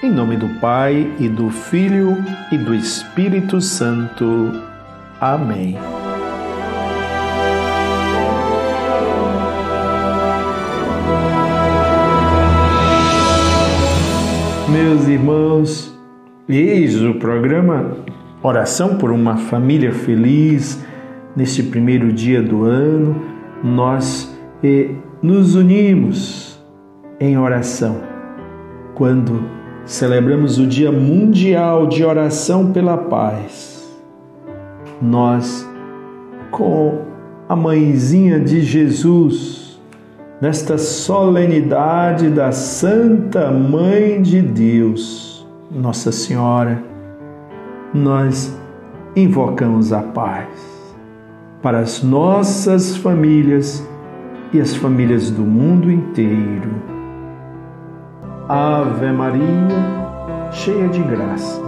Em nome do Pai e do Filho e do Espírito Santo. Amém. Meus irmãos, eis o programa Oração por uma Família Feliz. Neste primeiro dia do ano, nós eh, nos unimos em oração. Quando celebramos o Dia Mundial de Oração pela Paz. Nós, com a mãezinha de Jesus, nesta solenidade da Santa Mãe de Deus, Nossa Senhora, nós invocamos a paz para as nossas famílias e as famílias do mundo inteiro Ave Maria, cheia de graça,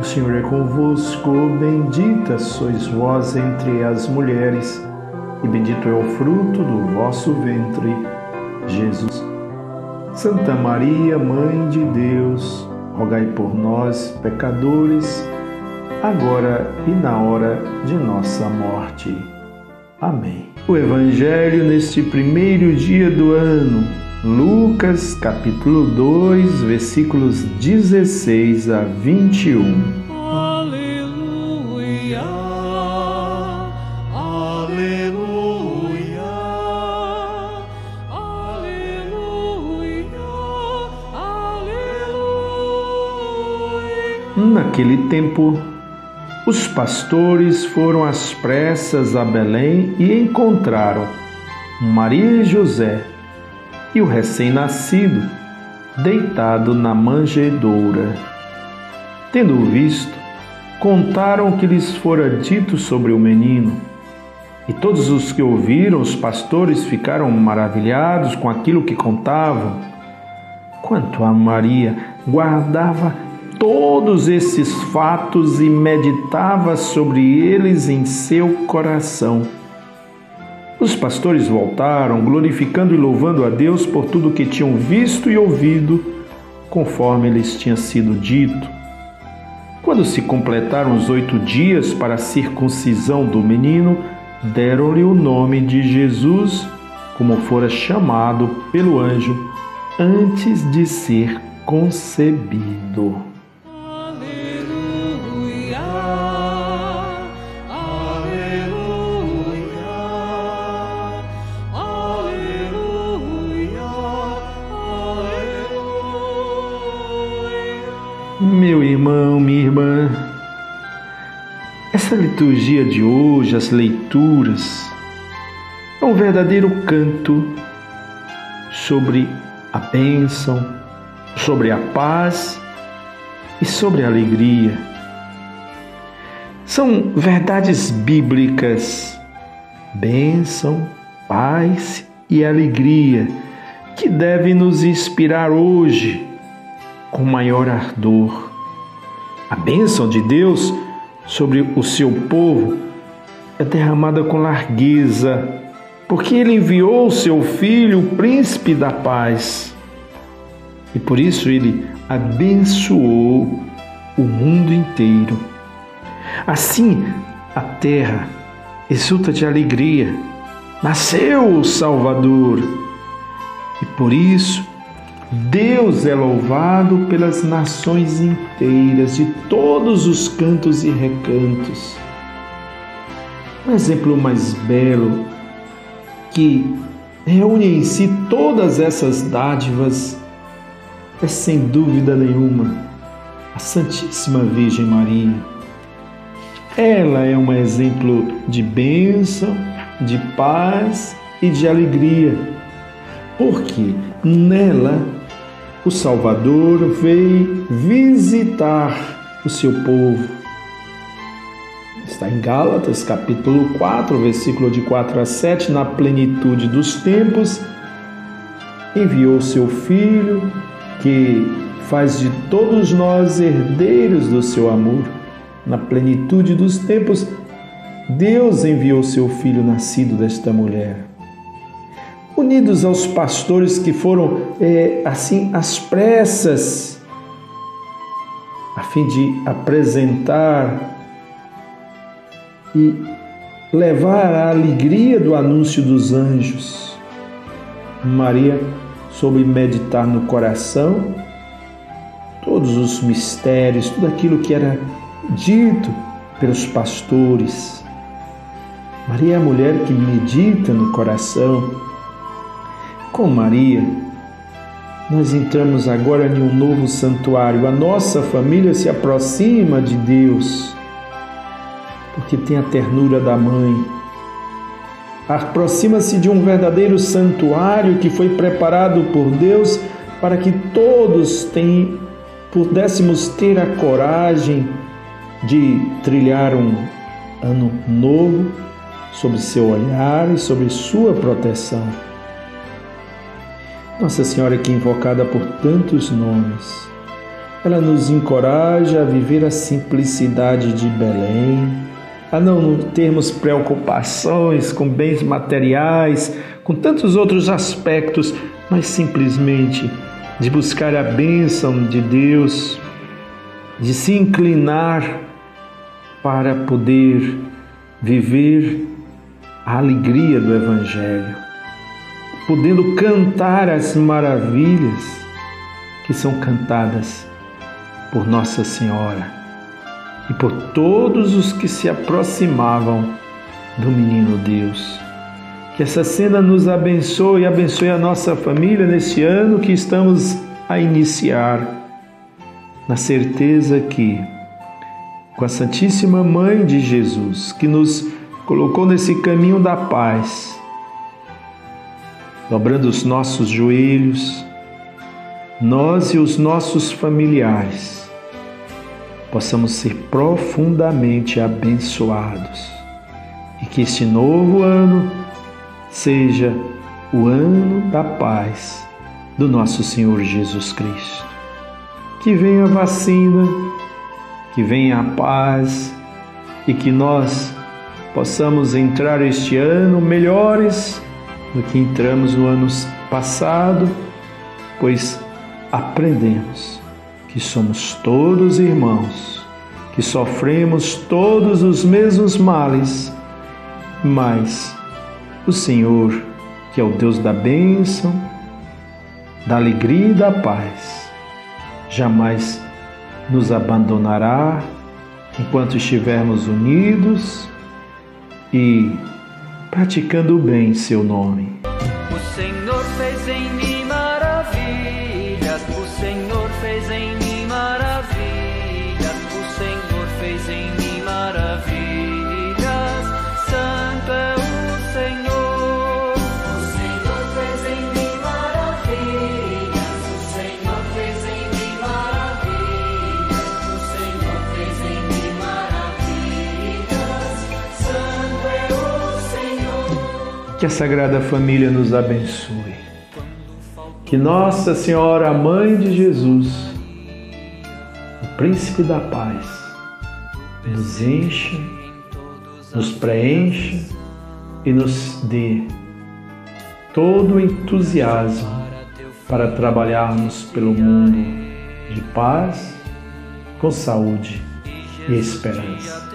o Senhor é convosco, bendita sois vós entre as mulheres, e bendito é o fruto do vosso ventre, Jesus. Santa Maria, Mãe de Deus, rogai por nós, pecadores, agora e na hora de nossa morte. Amém. O Evangelho neste primeiro dia do ano Lucas capítulo 2, versículos 16 a 21. Aleluia, aleluia, aleluia, aleluia. Naquele tempo, os pastores foram às pressas a Belém e encontraram Maria e José e o recém-nascido deitado na manjedoura. Tendo visto, contaram o que lhes fora dito sobre o menino. E todos os que ouviram os pastores ficaram maravilhados com aquilo que contavam. Quanto a Maria, guardava todos esses fatos e meditava sobre eles em seu coração. Os pastores voltaram, glorificando e louvando a Deus por tudo que tinham visto e ouvido, conforme lhes tinha sido dito. Quando se completaram os oito dias para a circuncisão do menino, deram-lhe o nome de Jesus, como fora chamado pelo anjo antes de ser concebido. Irmã, essa liturgia de hoje, as leituras, é um verdadeiro canto sobre a bênção, sobre a paz e sobre a alegria. São verdades bíblicas, bênção, paz e alegria, que devem nos inspirar hoje com maior ardor. A bênção de Deus sobre o seu povo é derramada com largueza, porque ele enviou o seu filho, o príncipe da paz. E por isso ele abençoou o mundo inteiro. Assim, a terra exulta de alegria. Nasceu o Salvador. E por isso, Deus é louvado pelas nações inteiras, de todos os cantos e recantos. Um exemplo mais belo que reúne em si todas essas dádivas é sem dúvida nenhuma a Santíssima Virgem Maria. Ela é um exemplo de bênção, de paz e de alegria, porque nela o Salvador veio visitar o seu povo. Está em Gálatas, capítulo 4, versículo de 4 a 7, na plenitude dos tempos, enviou seu filho que faz de todos nós herdeiros do seu amor. Na plenitude dos tempos, Deus enviou seu filho nascido desta mulher. Unidos aos pastores que foram é, assim às pressas, a fim de apresentar e levar a alegria do anúncio dos anjos. Maria soube meditar no coração todos os mistérios, tudo aquilo que era dito pelos pastores. Maria é a mulher que medita no coração. Com Maria, nós entramos agora em um novo santuário. A nossa família se aproxima de Deus, porque tem a ternura da mãe. Aproxima-se de um verdadeiro santuário que foi preparado por Deus para que todos tenham pudéssemos ter a coragem de trilhar um ano novo sob seu olhar e sob sua proteção. Nossa Senhora, que é invocada por tantos nomes, ela nos encoraja a viver a simplicidade de Belém, a não termos preocupações com bens materiais, com tantos outros aspectos, mas simplesmente de buscar a bênção de Deus, de se inclinar para poder viver a alegria do Evangelho, podendo cantar as maravilhas que são cantadas por Nossa Senhora e por todos os que se aproximavam do menino Deus. Que essa cena nos abençoe e abençoe a nossa família nesse ano que estamos a iniciar, na certeza que, com a Santíssima Mãe de Jesus, que nos colocou nesse caminho da paz, dobrando os nossos joelhos, nós e os nossos familiares, possamos ser profundamente abençoados e que este novo ano seja o ano da paz do nosso Senhor Jesus Cristo. Que venha a vacina, que venha a paz e que nós possamos entrar este ano melhores do que entramos no ano passado, pois aprendemos que somos todos irmãos, que sofremos todos os mesmos males, mas o Senhor, que é o Deus da bênção, da alegria e da paz, jamais nos abandonará enquanto estivermos unidos e praticando bem em seu nome. O Senhor fez em mim Que a Sagrada Família nos abençoe. Que Nossa Senhora, a Mãe de Jesus, o Príncipe da Paz, nos encha, nos preencha e nos dê todo o entusiasmo para trabalharmos pelo mundo de paz, com saúde e esperança.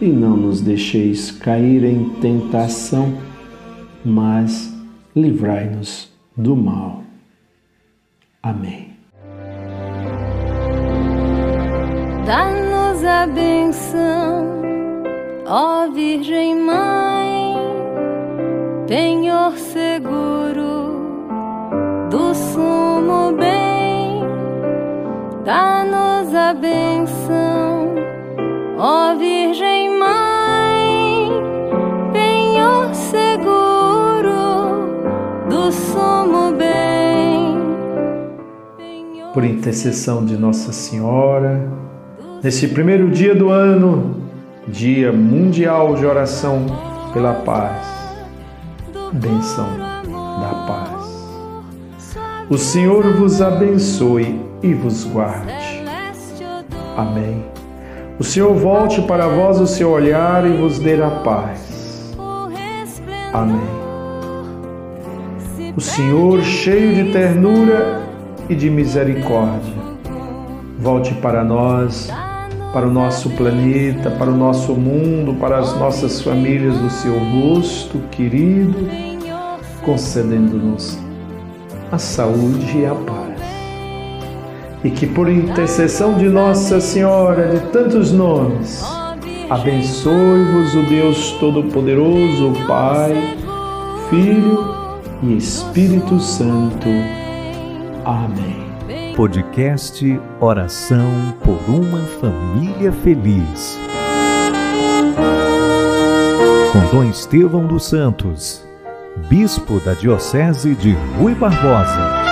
e não nos deixeis cair em tentação, mas livrai-nos do mal. Amém. Dá-nos a benção, Ó Virgem Mãe, penhor seguro do sumo bem, dá-nos a benção, ó Virgem Por intercessão de Nossa Senhora, nesse primeiro dia do ano, Dia Mundial de Oração pela Paz, benção da paz. O Senhor vos abençoe e vos guarde. Amém. O Senhor volte para vós o seu olhar e vos dê a paz. Amém. O Senhor, cheio de ternura e de misericórdia, volte para nós, para o nosso planeta, para o nosso mundo, para as nossas famílias do seu rosto querido, concedendo-nos a saúde e a paz. E que por intercessão de Nossa Senhora de tantos nomes, abençoe-vos o Deus Todo-Poderoso, o Pai, Filho e Espírito Santo. Amém. Podcast Oração por uma Família Feliz. Com Dom Estevão dos Santos, Bispo da Diocese de Rui Barbosa.